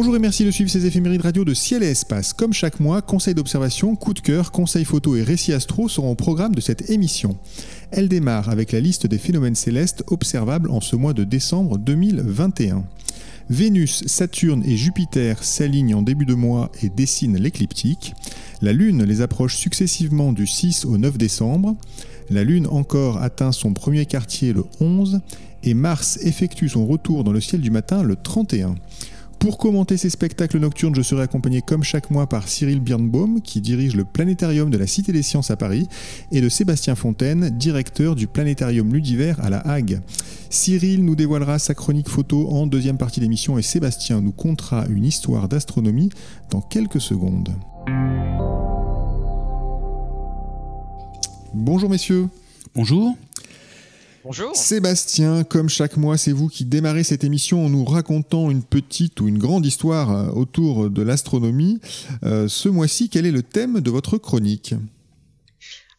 Bonjour et merci de suivre ces éphémérides radio de Ciel et Espace. Comme chaque mois, conseils d'observation, coup de cœur, conseils photo et récits astro seront au programme de cette émission. Elle démarre avec la liste des phénomènes célestes observables en ce mois de décembre 2021. Vénus, Saturne et Jupiter s'alignent en début de mois et dessinent l'écliptique. La Lune les approche successivement du 6 au 9 décembre. La Lune encore atteint son premier quartier le 11 et Mars effectue son retour dans le ciel du matin le 31. Pour commenter ces spectacles nocturnes, je serai accompagné comme chaque mois par Cyril Birnbaum, qui dirige le planétarium de la Cité des Sciences à Paris, et de Sébastien Fontaine, directeur du planétarium Ludiver à La Hague. Cyril nous dévoilera sa chronique photo en deuxième partie d'émission et Sébastien nous contera une histoire d'astronomie dans quelques secondes. Bonjour messieurs. Bonjour. Bonjour. Sébastien, comme chaque mois, c'est vous qui démarrez cette émission en nous racontant une petite ou une grande histoire euh, autour de l'astronomie. Euh, ce mois-ci, quel est le thème de votre chronique?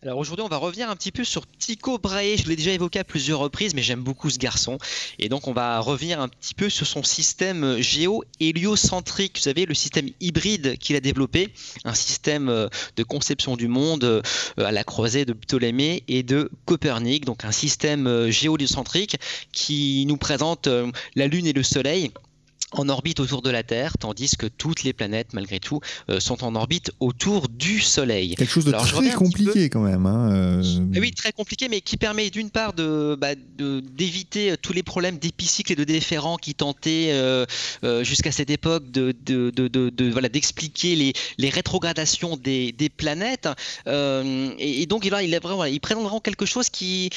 Alors aujourd'hui, on va revenir un petit peu sur Tycho Brahe. Je l'ai déjà évoqué à plusieurs reprises, mais j'aime beaucoup ce garçon. Et donc, on va revenir un petit peu sur son système géo-héliocentrique. Vous savez, le système hybride qu'il a développé, un système euh, de conception du monde euh, à la croisée de Ptolémée et de Copernic. Donc, un système euh, géo-héliocentrique qui nous présente la Lune et le Soleil en orbite autour de la Terre, tandis que toutes les planètes, malgré tout, euh, sont en orbite autour du Soleil. Quelque chose de très compliqué quand même. Hein, euh. eh Oui, très compliqué, mais qui permet d'une part de, bah, d'éviter tous les problèmes d'épicycle et de déférents qui tentaient euh, jusqu'à cette époque de, de, voilà, d'expliquer les, les rétrogradations des, des planètes. Et, donc, il, il, il quelque chose qui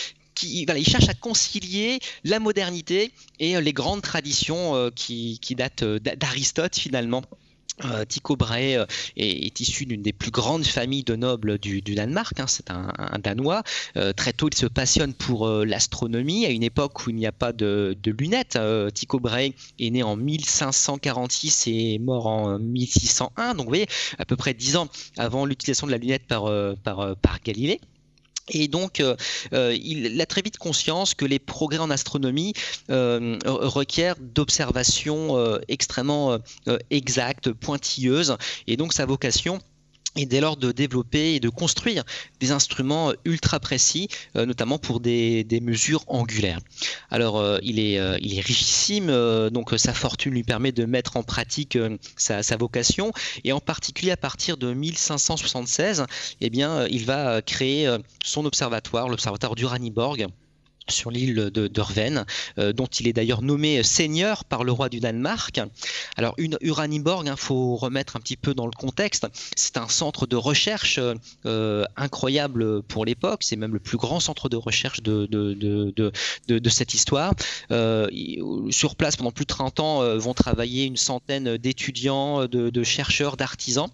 il cherche à concilier la modernité et euh, les grandes traditions euh, qui, datent euh, d'Aristote finalement. Tycho Brahe est, issu d'une des plus grandes familles de nobles du, Danemark. Hein, c'est un, Danois. très tôt, il se passionne pour l'astronomie à une époque où il n'y a pas de, lunettes. Tycho Brahe est né en 1546 et mort en 1601. Donc, vous voyez, à peu près dix ans avant l'utilisation de la lunette par Galilée. Et donc, euh, euh, il a très vite conscience que les progrès en astronomie euh, requièrent d'observations extrêmement exactes, pointilleuses. Et donc, sa vocation, et dès lors de développer et de construire des instruments ultra précis, euh, notamment pour des, mesures angulaires. Alors euh, il, est, euh, il est richissime, donc sa fortune lui permet de mettre en pratique sa, vocation, et en particulier à partir de 1576, eh bien, il va créer son observatoire, l'observatoire d'Uraniborg sur l'île de, euh, dont il est d'ailleurs nommé seigneur par le roi du Danemark. Alors, Uraniborg, il hein, faut remettre un petit peu dans le contexte, c'est un centre de recherche euh, incroyable pour l'époque, c'est même le plus grand centre de recherche de, de, cette histoire. Euh, sur place, pendant plus de 30 ans, vont travailler une centaine d'étudiants, de chercheurs, d'artisans.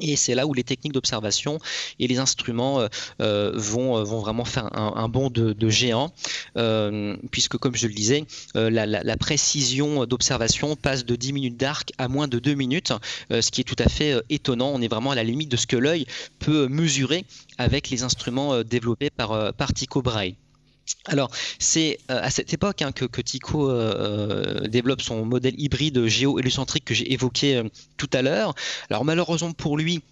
Et c'est là où les techniques d'observation et les instruments euh, euh, vont, euh, vont vraiment faire un, bond de, géant, puisque comme je le disais, la, précision d'observation passe de 10 minutes d'arc à moins de 2 minutes, ce qui est tout à fait étonnant. On est vraiment à la limite de ce que l'œil peut mesurer avec les instruments développés par, par Tycho Brahe. Alors, c'est euh, à cette époque hein, que, Tycho euh, euh, développe son modèle hybride géo-héliocentrique que j'ai évoqué tout à l'heure. Alors, malheureusement pour lui,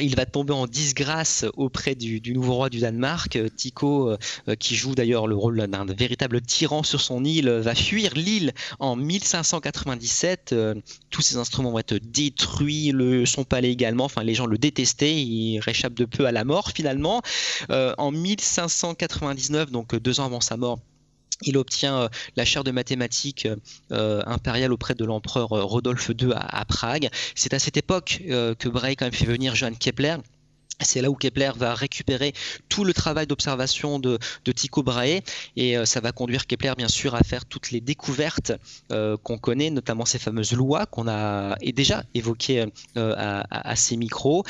il va tomber en disgrâce auprès du, nouveau roi du Danemark. Euh, Tycho, euh, qui joue d'ailleurs le rôle d'un véritable tyran sur son île, va fuir l'île en 1597. tous ses instruments vont être détruits, son palais également. Enfin, les gens le détestaient. Il réchappe de peu à la mort finalement. en 1599, donc deux ans avant sa mort, il obtient euh, la chaire de mathématiques euh, euh, impériale auprès de l'empereur Rodolphe II à, Prague. C'est à cette époque que Brahe quand même fait venir Johann Kepler c'est là où Kepler va récupérer tout le travail d'observation de, Tycho Brahe et euh, ça va conduire Kepler bien sûr à faire toutes les découvertes euh, qu'on connaît, notamment ces fameuses lois qu'on a déjà évoquées euh, à, ces micros.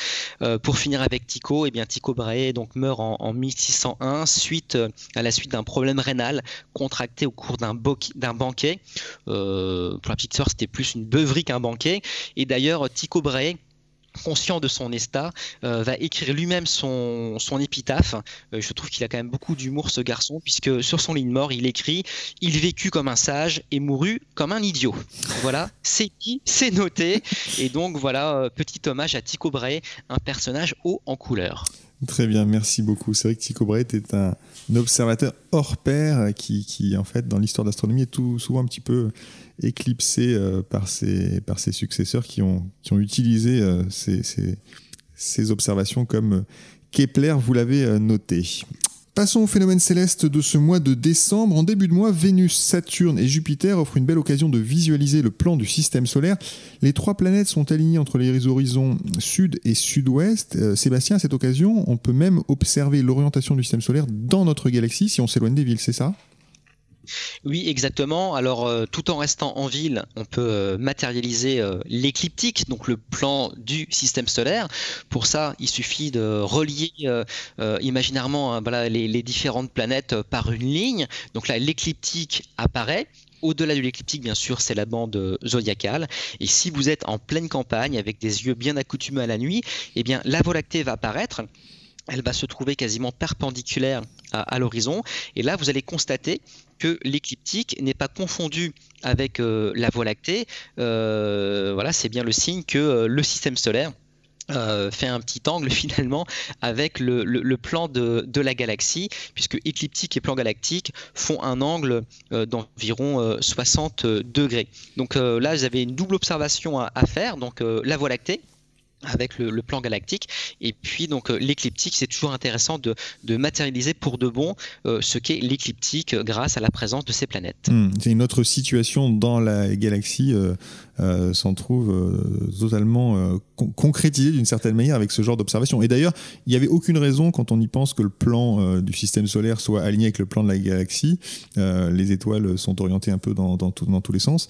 pour finir avec Tycho, eh bien Tycho Brahe donc meurt en, 1601 suite à la suite d'un problème rénal contracté au cours d'un banquet. pour la petite sœur, c'était plus une beuverie qu'un banquet. Et d'ailleurs, Tycho Brahe conscient de son état, euh, va écrire lui-même son, épitaphe. Euh, je trouve qu'il a quand même beaucoup d'humour ce garçon, puisque sur son lit de mort, il écrit « Il vécut comme un sage et mourut comme un idiot ». Voilà, c'est dit, c'est noté. Et donc voilà, euh, petit hommage à Tycho Brahe, un personnage haut en couleur. Très bien, merci beaucoup. C'est vrai que Tycho Brahe était un observateur hors pair qui, en fait, dans l'histoire d'astronomie, est tout souvent un petit peu éclipsé euh, par, ses, par ses successeurs qui ont, utilisé euh, ces, ces, observations comme euh, Kepler, vous l'avez noté. Passons au phénomène céleste de ce mois de décembre. En début de mois, Vénus, Saturne et Jupiter offrent une belle occasion de visualiser le plan du système solaire. Les trois planètes sont alignées entre les horizons sud et sud-ouest. Sébastien, à cette occasion, on peut même observer l'orientation du système solaire dans notre galaxie si on s'éloigne des villes, c'est ça? Oui, exactement. Alors, euh, tout en restant en ville, on peut euh, matérialiser euh, l'écliptique, donc le plan du système solaire. Pour ça, il suffit de relier imaginairement hein, les, différentes planètes par une ligne. Donc là, l'écliptique apparaît. Au-delà de l'écliptique, bien sûr, c'est la bande zodiacale. Et si vous êtes en pleine campagne avec des yeux bien accoutumés à la nuit, eh bien, la Voie lactée va apparaître elle va se trouver quasiment perpendiculaire à, l'horizon. Et là, vous allez constater que l'écliptique n'est pas confondu avec euh, la Voie lactée. Euh, voilà, c'est bien le signe que euh, le système solaire fait un petit angle finalement avec le, plan de, la galaxie, puisque écliptique et plan galactique font un angle d'environ 60 degrés. Donc là, vous avez une double observation à faire, donc la Voie lactée avec le, plan galactique. Et puis donc euh, l'écliptique, c'est toujours intéressant de, matérialiser pour de bon euh, ce qu'est l'écliptique grâce à la présence de ces planètes. Hmm, c'est une autre situation dans la galaxie euh, euh, s'en trouve euh, totalement euh, concrétisé d'une certaine manière avec ce genre d'observation. Et d'ailleurs, il n'y avait aucune raison, quand on y pense, que le plan du système solaire soit aligné avec le plan de la galaxie. les étoiles sont orientées un peu dans, tous les sens.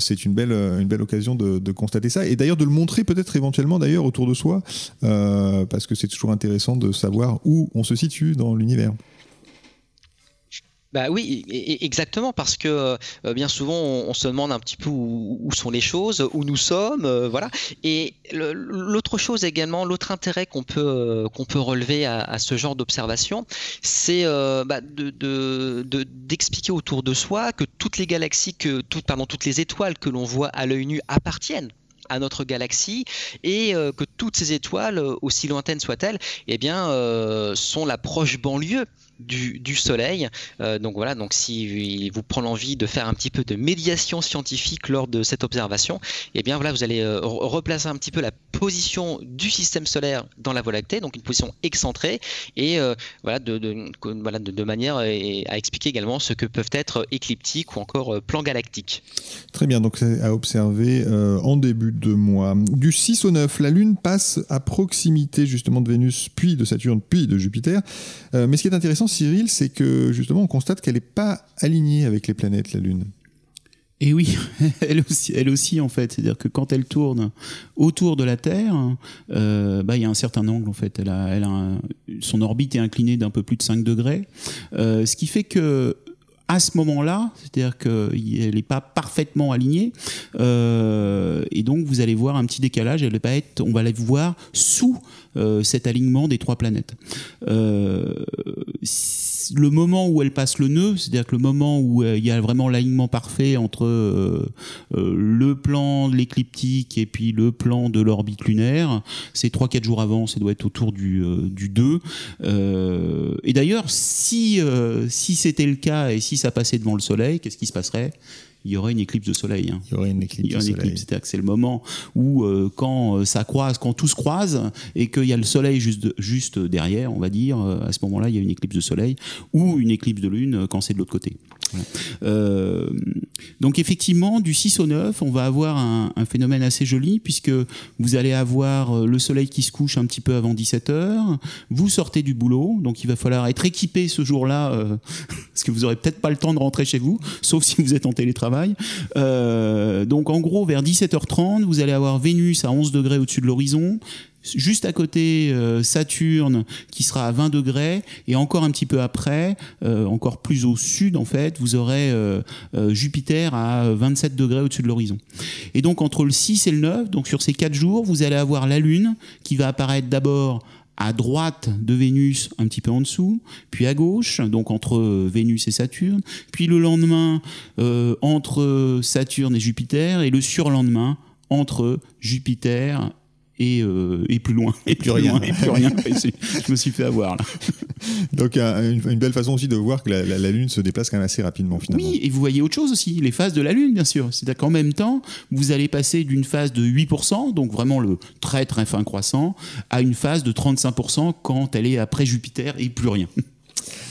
c'est une belle, une belle occasion de, de constater ça. Et d'ailleurs, de le montrer peut-être éventuellement d'ailleurs autour de soi, parce que c'est toujours intéressant de savoir où on se situe dans l'univers. Bah oui, exactement, parce que euh, bien souvent on, se demande un petit peu où, sont les choses, où nous sommes, euh, voilà. Et l'autre chose également, l'autre intérêt qu'on peut euh, qu'on peut relever à, ce genre d'observation, c'est bah, d'expliquer autour de soi que toutes les galaxies, que toutes, pardon, toutes les étoiles que l'on voit à l'œil nu appartiennent à notre galaxie et que toutes ces étoiles, aussi lointaines soient-elles, eh bien, sont la proche banlieue du, Soleil. Euh, donc voilà, donc si vous prenez l'envie de faire un petit peu de médiation scientifique lors de cette observation, et eh bien voilà, vous allez euh, replacer un petit peu la position du système solaire dans la Voie lactée, donc une position excentrée, et euh, voilà, de, voilà de, manière à expliquer également ce que peuvent être écliptiques ou encore plans galactiques. Très bien, donc à observer en début de mois. Du 6 au 9, la Lune passe à proximité justement de Vénus, puis de Saturne, puis de Jupiter. mais ce qui est intéressant, Cyril, c'est que justement, on constate qu'elle n'est pas alignée avec les planètes, la Lune. Et oui, elle aussi, elle aussi en fait. C'est-à-dire que quand elle tourne autour de la Terre, euh, bah, il y a un certain angle en fait. Elle a, elle a son orbite est inclinée d'un peu plus de 5 degrés, euh, ce qui fait que à ce moment-là, c'est-à-dire qu'elle n'est pas parfaitement alignée, euh, et donc vous allez voir un petit décalage. Elle va être, on va la voir sous euh, cet alignement des trois planètes. Euh, le moment où elle passe le nœud, c'est-à-dire que le moment où il y a vraiment l'alignement parfait entre le plan de l'écliptique et puis le plan de l'orbite lunaire, c'est 3-4 jours avant, ça doit être autour du, du 2. et d'ailleurs, si, si c'était le cas et si ça passait devant le Soleil, qu'est-ce qui se passerait? Il y aurait une éclipse de soleil. hein. Il y aurait une éclipse Il y a de une soleil. éclipse, c'est-à-dire que c'est le moment où euh, quand euh, ça croise, quand tout se croise et qu'il y a le soleil juste, juste derrière, on va dire, euh, à ce moment-là, il y a une éclipse de soleil ou une éclipse de lune quand c'est de l'autre côté. Euh, donc effectivement, du 6 au 9, on va avoir un, phénomène assez joli puisque vous allez avoir euh, le soleil qui se couche un petit peu avant 17 heures, vous sortez du boulot, donc il va falloir être équipé ce jour-là euh, parce que vous aurez peut-être pas le temps de rentrer chez vous, sauf si vous êtes en télétravail. Donc en gros, vers 17h30, vous allez avoir Vénus à 11 degrés au-dessus de l'horizon. Juste à côté, euh, Saturne qui sera à 20 degrés. Et encore un petit peu après, euh, encore plus au sud en fait, vous aurez euh, Jupiter à 27 degrés au-dessus de l'horizon. Et donc entre le 6 et le 9, donc sur ces 4 jours, vous allez avoir la Lune qui va apparaître d'abord à droite de Vénus, un petit peu en dessous, puis à gauche, donc entre Vénus et Saturne, puis le lendemain entre Saturne et Jupiter, et le surlendemain entre Jupiter et, euh, et plus loin. Et plus rien. loin, et plus rien. Je me suis fait avoir là. Donc un- une, une belle façon aussi de voir que la, la- la Lune se déplace quand même assez rapidement finalement. Oui, et vous voyez autre chose aussi, les phases de la Lune, bien sûr. C'est-à-dire qu'en même temps, vous allez passer d'une phase de 8%, donc vraiment le très très fin croissant, à une phase de 35% quand elle est après Jupiter et plus rien.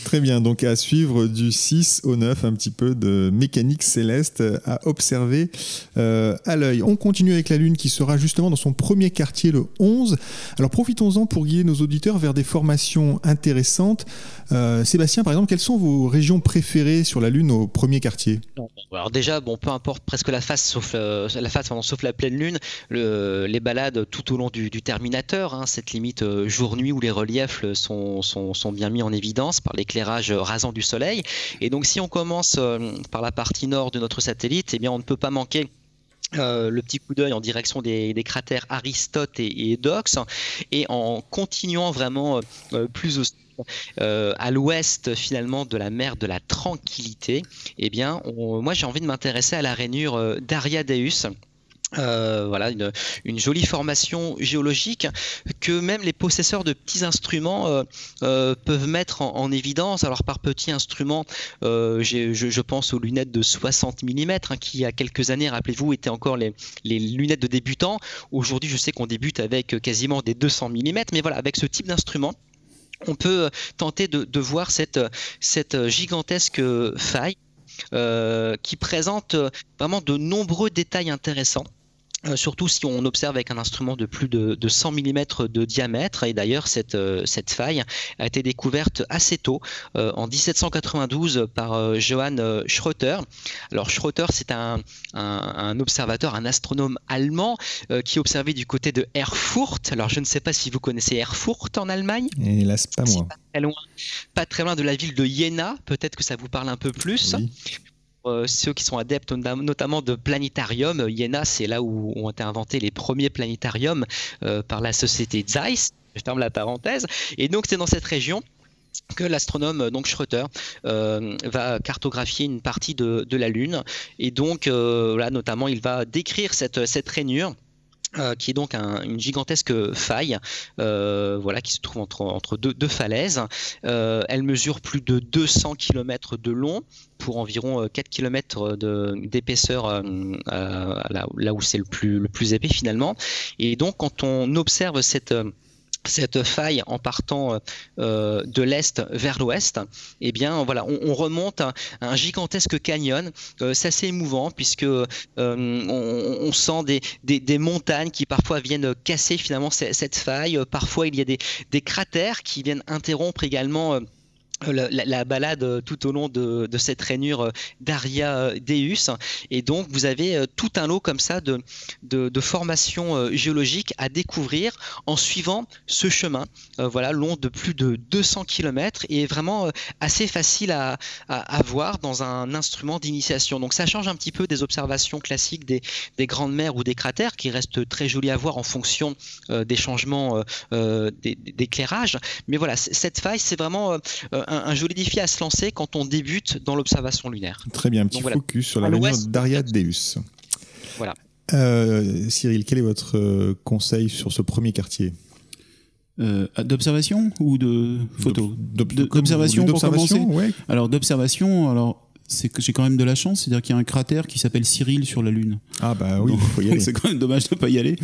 Très bien, donc à suivre du 6 au 9, un petit peu de mécanique céleste à observer euh, à l'œil. On continue avec la Lune qui sera justement dans son premier quartier le 11. Alors profitons-en pour guider nos auditeurs vers des formations intéressantes. Euh, Sébastien, par exemple, quelles sont vos régions préférées sur la Lune au premier quartier? Alors déjà, bon, peu importe presque la face, sauf euh, la face, sauf la pleine lune, le- les balades tout au long du, du Terminateur, hein, cette limite jour-nuit où les reliefs sont, sont, bien mis en évidence par l'éclairage euh, rasant du Soleil. Et donc, si on commence euh, par la partie nord de notre satellite, eh bien, on ne peut pas manquer. euh, le petit coup d'œil en direction des, cratères Aristote et, et Dox, et en continuant vraiment euh, plus à l'ouest finalement de la mer de la Tranquillité, eh bien, moi j'ai envie de m'intéresser à la rainure d'Ariadeus. Euh, voilà, une, jolie formation géologique que même les possesseurs de petits instruments euh, euh, peuvent mettre en, en évidence. Alors par petits instruments, euh, j'ai- je, pense aux lunettes de 60 mm qui il y a quelques années, rappelez-vous, étaient encore les, lunettes de débutants. Aujourd'hui, je sais qu'on débute avec quasiment des 200 mm, mais voilà, avec ce type d'instrument, on peut tenter de, voir cette, gigantesque faille qui présente vraiment de nombreux détails intéressants. Euh, surtout si on observe avec un instrument de plus de, de 100 mm de diamètre. Et d'ailleurs, cette, euh, cette faille a été découverte assez tôt, euh, en 1792, par euh, Johann Schröter. Alors Schröter, c'est un, un, un observateur, un astronome allemand euh, qui observait du côté de Erfurt. Alors je ne sais pas si vous connaissez Erfurt en Allemagne. C'est pas moi. pas très loin, pas très loin de la ville de Jena. Peut-être que ça vous parle un peu plus. Oui. Euh, ceux qui sont adeptes notamment de planétarium, Jena, c'est là où ont été inventés les premiers planétariums euh, par la société Zeiss. Je ferme la parenthèse. Et donc c'est dans cette région que l'astronome euh, donc Schröter va cartographier une partie de, la Lune et donc là notamment il va décrire cette rainure euh, qui est donc un- une gigantesque faille euh, voilà, qui se trouve entre, entre deux, falaises. Euh, elle mesure plus de 200 km de long pour environ euh, 4 km d'épaisseur là, là où c'est le plus, le plus épais finalement. Et donc quand on observe cette... euh, cette faille en partant euh, de l'est vers l'ouest, eh bien voilà, on, on remonte à un gigantesque canyon. Euh, c'est assez émouvant puisque euh, on, sent des, montagnes qui parfois viennent casser finalement ce- cette faille. Euh, Parfois il y a des cratères qui viennent interrompre également. Euh, la, la- la balade euh, tout au long de, cette rainure euh, d'Aria Deus. Et donc vous avez tout un lot comme ça de, formations géologiques à découvrir en suivant ce chemin. Voilà long de plus de 200 km et vraiment assez facile à, voir dans un instrument d'initiation. Donc ça change un petit peu des observations classiques des, des grandes mers ou des cratères qui restent très jolis à voir en fonction des changements d'éclairage mais voilà cette faille c'est vraiment un, un joli défi à se lancer quand on débute dans l'observation lunaire. Très bien, un petit Donc voilà. focus sur la l'ouest, d'Ariadeus. Voilà. Euh, Cyril, quel est votre euh, conseil sur ce premier quartier? Euh, D'observation ou de photo? D'observation pour d'observation, commencer? ouais. Alors d'observation, alors c'est que j'ai quand même de la chance, c'est-à-dire qu'il y a un cratère qui s'appelle Cyril sur la Lune. Ah bah oui, c'est quand même dommage de ne pas y aller.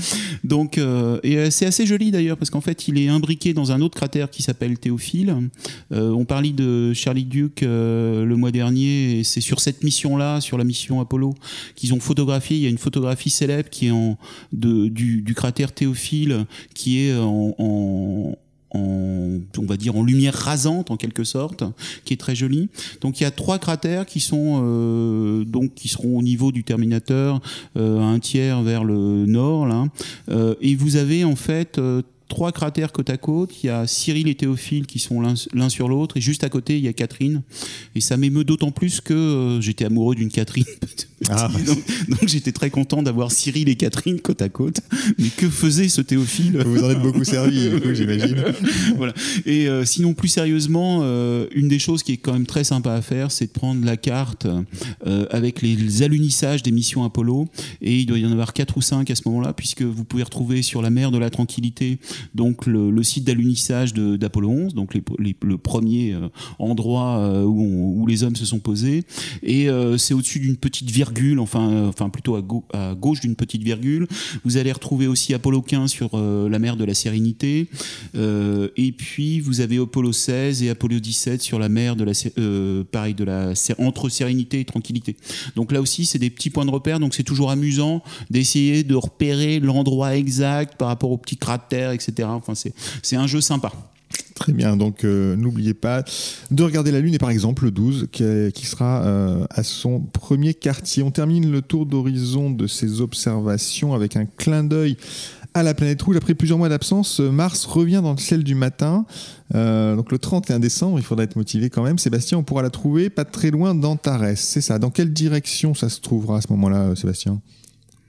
Donc, euh, et euh, c'est assez joli d'ailleurs parce qu'en fait, il est imbriqué dans un autre cratère qui s'appelle Théophile. Euh, on parlait de Charlie Duke le mois dernier et c'est sur cette mission-là, sur la mission Apollo, qu'ils ont photographié. Il y a une photographie célèbre qui est en de, du, du cratère Théophile qui est en, en en, on va dire en lumière rasante en quelque sorte, qui est très jolie. Donc il y a trois cratères qui sont euh, donc qui seront au niveau du Terminateur, euh, un tiers vers le nord là, euh, et vous avez en fait trois cratères côte à côte. Il y a Cyril et Théophile qui sont l'un sur l'autre, et juste à côté, il y a Catherine. Et ça m'émeut d'autant plus que euh, j'étais amoureux d'une Catherine. Ah. donc, j'étais très content d'avoir Cyril et Catherine côte à côte. Mais que faisait ce Théophile? Vous en êtes beaucoup servi, j'imagine. voilà. Et euh, sinon, plus sérieusement, euh, une des choses qui est quand même très sympa à faire, c'est de prendre la carte avec les, alunissages des missions Apollo. Et il doit y en avoir quatre ou cinq à ce moment-là, puisque vous pouvez retrouver sur la mer de la Tranquillité donc le, site d'alunissage d'Apollo 11, donc le premier euh, endroit euh, où, les hommes se sont posés, et euh, c'est au-dessus d'une petite virgule, enfin, enfin plutôt à, gauche d'une petite virgule. Vous allez retrouver aussi Apollo 15 sur la mer de la Sérénité, et puis vous avez Apollo 16 et Apollo 17 sur la mer de la pareil entre Sérénité et Tranquillité. Donc là aussi, c'est des petits points de repère, donc c'est toujours amusant d'essayer de repérer l'endroit exact par rapport aux petits cratères, etc. C'est un jeu sympa. Très bien, donc euh, n'oubliez pas de regarder la Lune et par exemple le 12 qui, sera euh, à son premier quartier. On termine le tour d'horizon de ces observations avec un clin d'œil à la planète rouge. Après plusieurs mois d'absence, Mars revient dans le ciel du matin. Euh, donc le 31 décembre, il faudra être motivé quand même. Sébastien, on pourra la trouver pas très loin d'Antares, c'est ça. Dans quelle direction ça se trouvera à ce moment-là, Sébastien?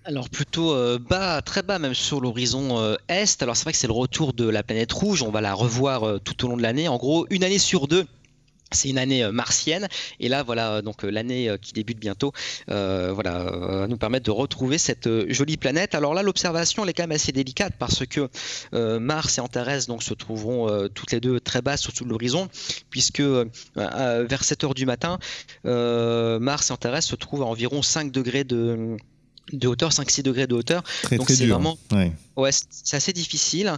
Alors plutôt euh, bas, très bas même sur l'horizon euh, est. Alors c'est vrai que c'est le retour de la planète rouge, on va la revoir euh, tout au long de l'année. En gros, une année sur deux. C'est une année martienne et là voilà donc l'année qui débute bientôt voilà va nous permettre de retrouver cette jolie planète. Alors là l'observation elle est quand même assez délicate parce que Mars et Antares donc se trouveront toutes les deux très bas sur tout l'horizon puisque vers 7 heures du matin Mars et Antares se trouvent à environ 5 degrés de de hauteur, 5-6 degrés de hauteur. Donc c'est vraiment, ouais, c'est assez difficile.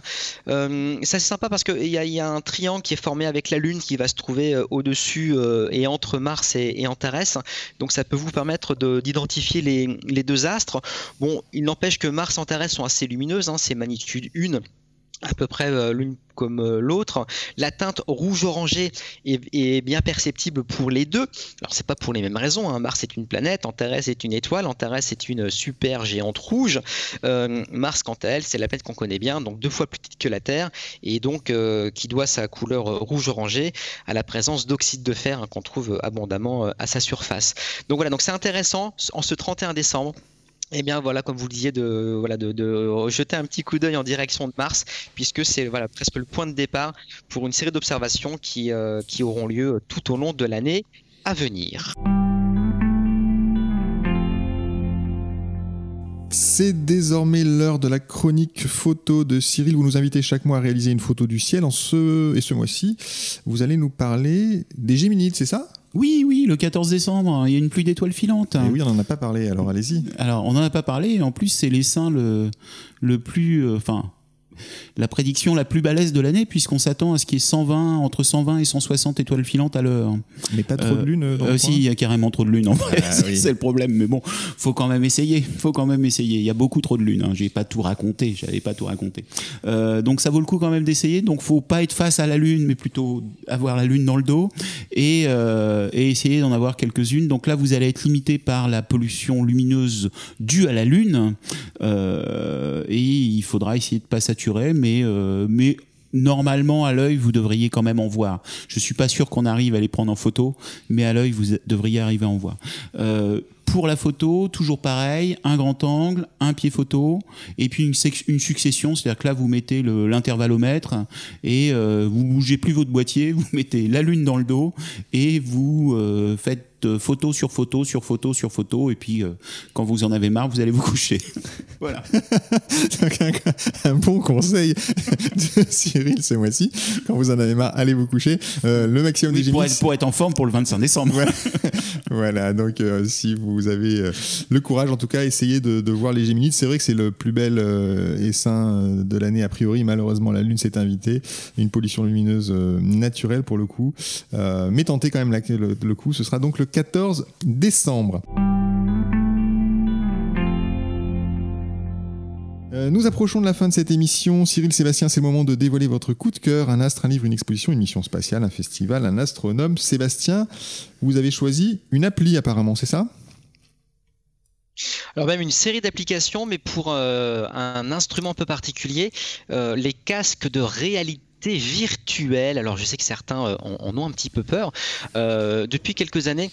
Euh, c'est sympa parce qu'il y, y, a un triangle qui est formé avec la Lune qui va se trouver euh, au-dessus euh, et entre Mars et, et, Antares. Donc ça peut vous permettre d'identifier les, les, deux astres. Bon, il n'empêche que Mars et Antares sont assez lumineuses, hein, c'est magnitude 1 à peu près euh, l'une comme euh, l'autre. La teinte rouge-orangé est, bien perceptible pour les deux. Alors c'est pas pour les mêmes raisons. Hein. Mars est une planète, Antares est une étoile, Antares est une super géante rouge. Euh, Mars, quant à elle, c'est la planète qu'on connaît bien, donc deux fois plus petite que la Terre, et donc qui doit sa couleur rouge-orangé à la présence d'oxyde de fer hein, qu'on trouve abondamment à sa surface. Donc voilà, donc c'est intéressant en ce 31 décembre eh bien voilà, comme vous le disiez, de, voilà, de, jeter un petit coup d'œil en direction de Mars, puisque c'est voilà, presque le point de départ pour une série d'observations qui, euh, qui auront lieu tout au long de l'année à venir. C'est désormais l'heure de la chronique photo de Cyril. Vous nous invitez chaque mois à réaliser une photo du ciel. En ce, et ce mois-ci, vous allez nous parler des Géminides, c'est ça? Oui, oui, le 14 décembre, il y a une pluie d'étoiles filantes. Et oui, on n'en a pas parlé, alors allez-y. Alors, on n'en a pas parlé, en plus, c'est l'essaim le, le plus. Euh, enfin, la prédiction la plus balèze de l'année, puisqu'on s'attend à ce qu'il y ait 120, entre 120 et 160 étoiles filantes à l'heure. Mais pas trop de lune euh, euh Si, il y a carrément trop de lune en vrai, ah c'est le problème. Mais bon, faut quand même essayer. Faut quand même essayer. Il y a beaucoup trop de lune. Hein. J'ai pas tout raconté. J'avais pas tout raconté. Euh, donc ça vaut le coup quand même d'essayer. Donc faut pas être face à la lune, mais plutôt avoir la lune dans le dos et, euh, et essayer d'en avoir quelques-unes. Donc là, vous allez être limité par la pollution lumineuse due à la lune euh, et il faudra essayer de pas saturer, mais euh, mais normalement à l'œil vous devriez quand même en voir. Je suis pas sûr qu'on arrive à les prendre en photo, mais à l'œil vous devriez arriver à en voir. Euh, pour la photo, toujours pareil, un grand angle, un pied photo, et puis une, une succession, c'est-à-dire que là vous mettez l'intervallomètre et euh, vous bougez plus votre boîtier, vous mettez la lune dans le dos et vous faites faites photo sur photo sur photo sur photo, et puis quand vous en avez marre, vous allez vous coucher. voilà. un, un, bon conseil de Cyril ce mois-ci. Quand vous en avez marre, allez vous coucher. le maximum des pour être, pour être en forme pour le 25 décembre. Voilà, donc si vous avez le courage, en tout cas, essayez de, de voir les Géminides. C'est vrai que c'est le plus bel essaim de l'année a priori. Malheureusement, la Lune s'est invitée. Une pollution lumineuse naturelle pour le coup. mais tentez quand même le, le coup. Ce sera donc le 14 décembre. Nous approchons de la fin de cette émission. Cyril Sébastien, c'est le moment de dévoiler votre coup de cœur. Un astre, un livre, une exposition, une mission spatiale, un festival, un astronome. Sébastien, vous avez choisi une appli apparemment, c'est ça? Alors même une série d'applications, mais pour euh, un instrument un peu particulier, euh, les casques de réalité virtuelle. Alors je sais que certains euh, en, ont un petit peu peur. depuis quelques années,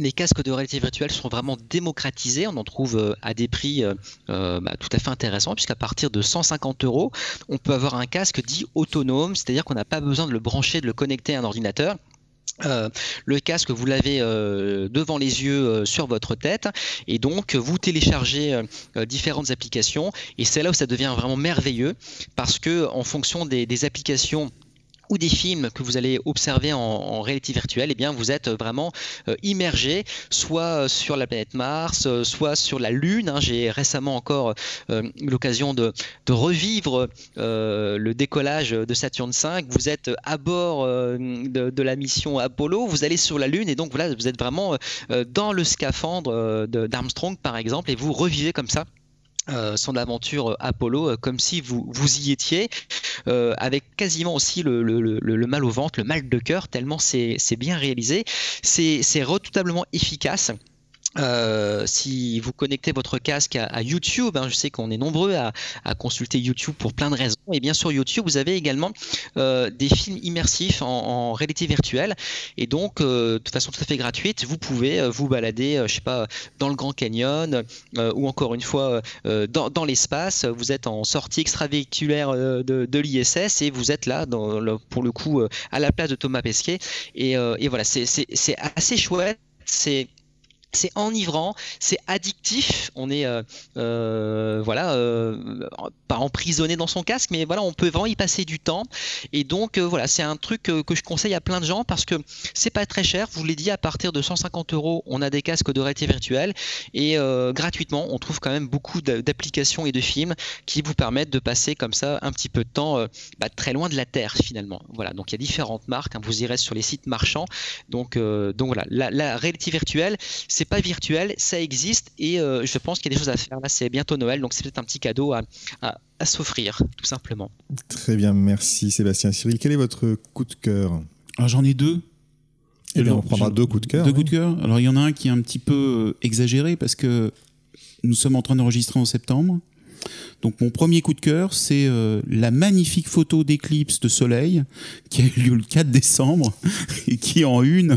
les casques de réalité virtuelle sont vraiment démocratisés. On en trouve à des prix bah, tout à fait intéressants, puisqu'à partir de 150 euros, on peut avoir un casque dit autonome, c'est-à-dire qu'on n'a pas besoin de le brancher, de le connecter à un ordinateur. Euh, le casque, vous l'avez euh, devant les yeux euh, sur votre tête et donc vous téléchargez différentes applications et c'est là où ça devient vraiment merveilleux parce que en fonction des applications ou des films que vous allez observer en, réalité virtuelle, eh bien, vous êtes vraiment euh, immergé, soit euh, sur la planète Mars, euh, soit sur la Lune. Hein. J'ai récemment encore eu l'occasion de, revivre le décollage de Saturne V. Vous êtes à bord de, la mission Apollo, vous allez sur la Lune et donc voilà, vous êtes vraiment dans le scaphandre d'Armstrong par exemple et vous revivez comme ça euh, son aventure Apollo, euh, comme si vous, vous y étiez, euh, avec quasiment aussi le, le, mal au ventre, le mal de cœur, tellement c'est bien réalisé. C'est redoutablement efficace. Euh, si vous connectez votre casque à, YouTube, hein, je sais qu'on est nombreux à, consulter YouTube pour plein de raisons. Et bien sur YouTube, vous avez également euh, des films immersifs en, réalité virtuelle. Et donc, euh, de façon tout à fait gratuite, vous pouvez vous balader, je sais pas, dans le Grand Canyon ou encore une fois dans, l'espace. Vous êtes en sortie extravéhiculaire de, l'ISS et vous êtes là, pour le coup, à la place de Thomas Pesquet. Et, et voilà, c'est assez chouette. C'est c'est enivrant, c'est addictif. On est euh, euh, voilà euh, pas emprisonné dans son casque, mais voilà, on peut vraiment y passer du temps. Et donc voilà, c'est un truc que je conseille à plein de gens parce que c'est pas très cher. Je vous l'ai dit, à partir de 150 euros, on a des casques de réalité virtuelle et gratuitement, on trouve quand même beaucoup d'applications et de films qui vous permettent de passer comme ça un petit peu de temps bah, très loin de la Terre finalement. Voilà, donc il y a différentes marques. Hein. vous irez sur les sites marchands. Donc donc voilà, la, la réalité virtuelle c'est pas virtuel, ça existe et euh, je pense qu'il y a des choses à faire. Là, c'est bientôt Noël, donc c'est peut-être un petit cadeau à, s'offrir, tout simplement. Très bien, merci Sébastien. Cyril, quel est votre coup de cœur? Alors ah, j'en ai deux. Et eh on prendra deux coups de cœur. Deux coups de cœur. Alors il y en a un qui est un petit peu euh, exagéré parce que nous sommes en train d'enregistrer en septembre. Donc mon premier coup de cœur, c'est euh, la magnifique photo d'éclipse de soleil qui a eu lieu le 4 décembre et qui en une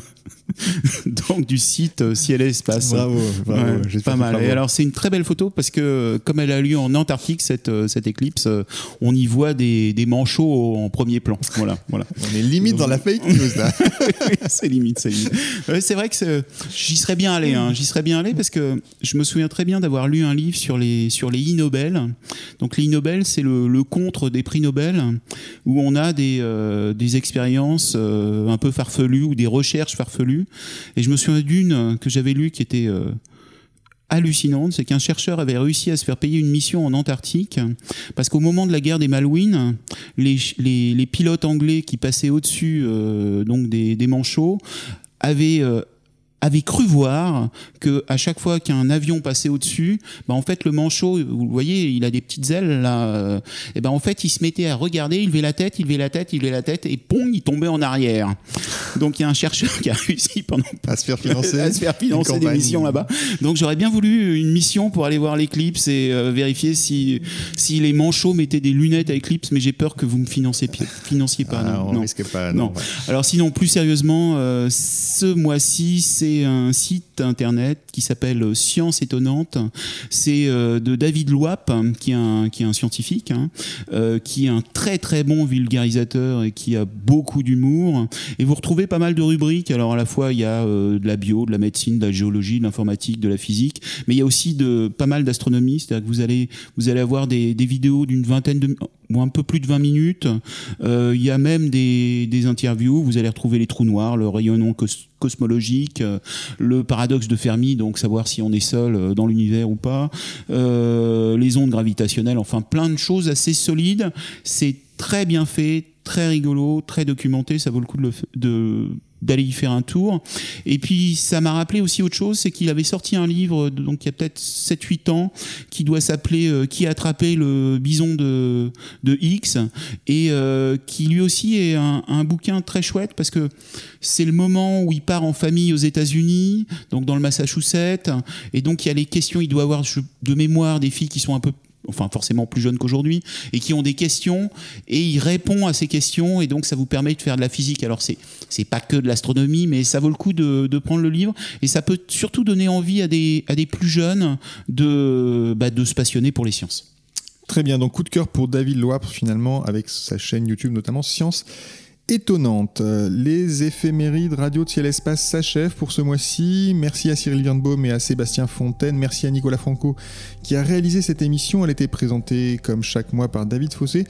donc du site euh, Ciel et Espace. Bravo, bravo pas mal. Et alors c'est une très belle photo parce que comme elle a lieu en Antarctique cette, euh, cette éclipse, euh, on y voit des, des manchots en premier plan. Voilà, voilà. On est limite dans la fake news là. c'est limite, c'est limite. c'est vrai que j'y serais bien allé, hein. j'y serais bien allé parce que je me souviens très bien d'avoir lu un livre sur les sur les I Nobel. Donc les I Nobel, c'est le, le, contre des prix Nobel où on a des des expériences un peu farfelues ou des recherches farfelues et je me souviens d'une que j'avais lue qui était euh, hallucinante, c'est qu'un chercheur avait réussi à se faire payer une mission en Antarctique, parce qu'au moment de la guerre des Malouines, les, pilotes anglais qui passaient au-dessus euh, des, manchots avaient euh, avait cru voir que à chaque fois qu'un avion passait au-dessus, bah en fait le manchot, vous voyez, il a des petites ailes là, euh, et ben en fait il se mettait à regarder, il levait la tête, il levait la tête, il levait la tête et pong, il tombait en arrière. Donc il y a un chercheur qui a réussi pendant à se faire financer, à se faire financer des missions là-bas. Donc j'aurais bien voulu une mission pour aller voir l'éclipse et euh, vérifier si si les manchots mettaient des lunettes à éclipse, mais j'ai peur que vous me financiez financiez pas. Ah, non, on non. pas. Non. Alors sinon plus sérieusement, euh, ce mois-ci c'est un site internet qui s'appelle Science étonnante. C'est de David Loap, qui est un, scientifique, hein, qui est un très très bon vulgarisateur et qui a beaucoup d'humour. Et vous retrouvez pas mal de rubriques. Alors à la fois il y a de la bio, de la médecine, de la géologie, de l'informatique, de la physique, mais il y a aussi de pas mal d'astronomie. C'est-à-dire que vous allez vous allez avoir des, vidéos d'une vingtaine de ou un peu plus de 20 minutes. Euh, il y a même des, des, interviews. Vous allez retrouver les trous noirs, le rayonnement cosmologique, euh, le paradoxe de Fermi, donc savoir si on est seul euh, dans l'univers ou pas, les ondes gravitationnelles, enfin plein de choses assez solides. C'est très bien fait, très rigolo, très documenté. Ça vaut le coup de, le, de d'aller y faire un tour. Et puis ça m'a rappelé aussi autre chose, c'est qu'il avait sorti un livre, donc il y a peut-être 7-8 ans, qui doit s'appeler euh, Qui a attrapé le bison de, de X, et euh, qui lui aussi est un, un, bouquin très chouette parce que c'est le moment où il part en famille aux États-Unis, donc dans le Massachusetts, et donc il y a les questions, il doit avoir de mémoire des filles qui sont un peu enfin forcément plus jeunes qu'aujourd'hui, et qui ont des questions, et il répond à ces questions, et donc ça vous permet de faire de la physique. Alors c'est c'est pas que de l'astronomie, mais ça vaut le coup de, de, prendre le livre, et ça peut surtout donner envie à des, à des plus jeunes de, bah, de se passionner pour les sciences. Très bien, donc coup de cœur pour David Loapre finalement, avec sa chaîne YouTube notamment Science étonnante. Les éphémérides Radio de Ciel Espace s'achèvent pour ce mois-ci. Merci à Cyril Birnbaum et à Sébastien Fontaine. Merci à Nicolas Franco qui a réalisé cette émission. Elle était présentée comme chaque mois par David Fossé.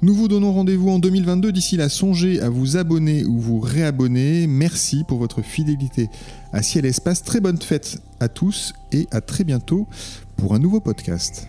Nous vous donnons rendez-vous en 2022. D'ici là, songez à vous abonner ou vous réabonner. Merci pour votre fidélité à Ciel Espace. Très bonne fête à tous et à très bientôt pour un nouveau podcast.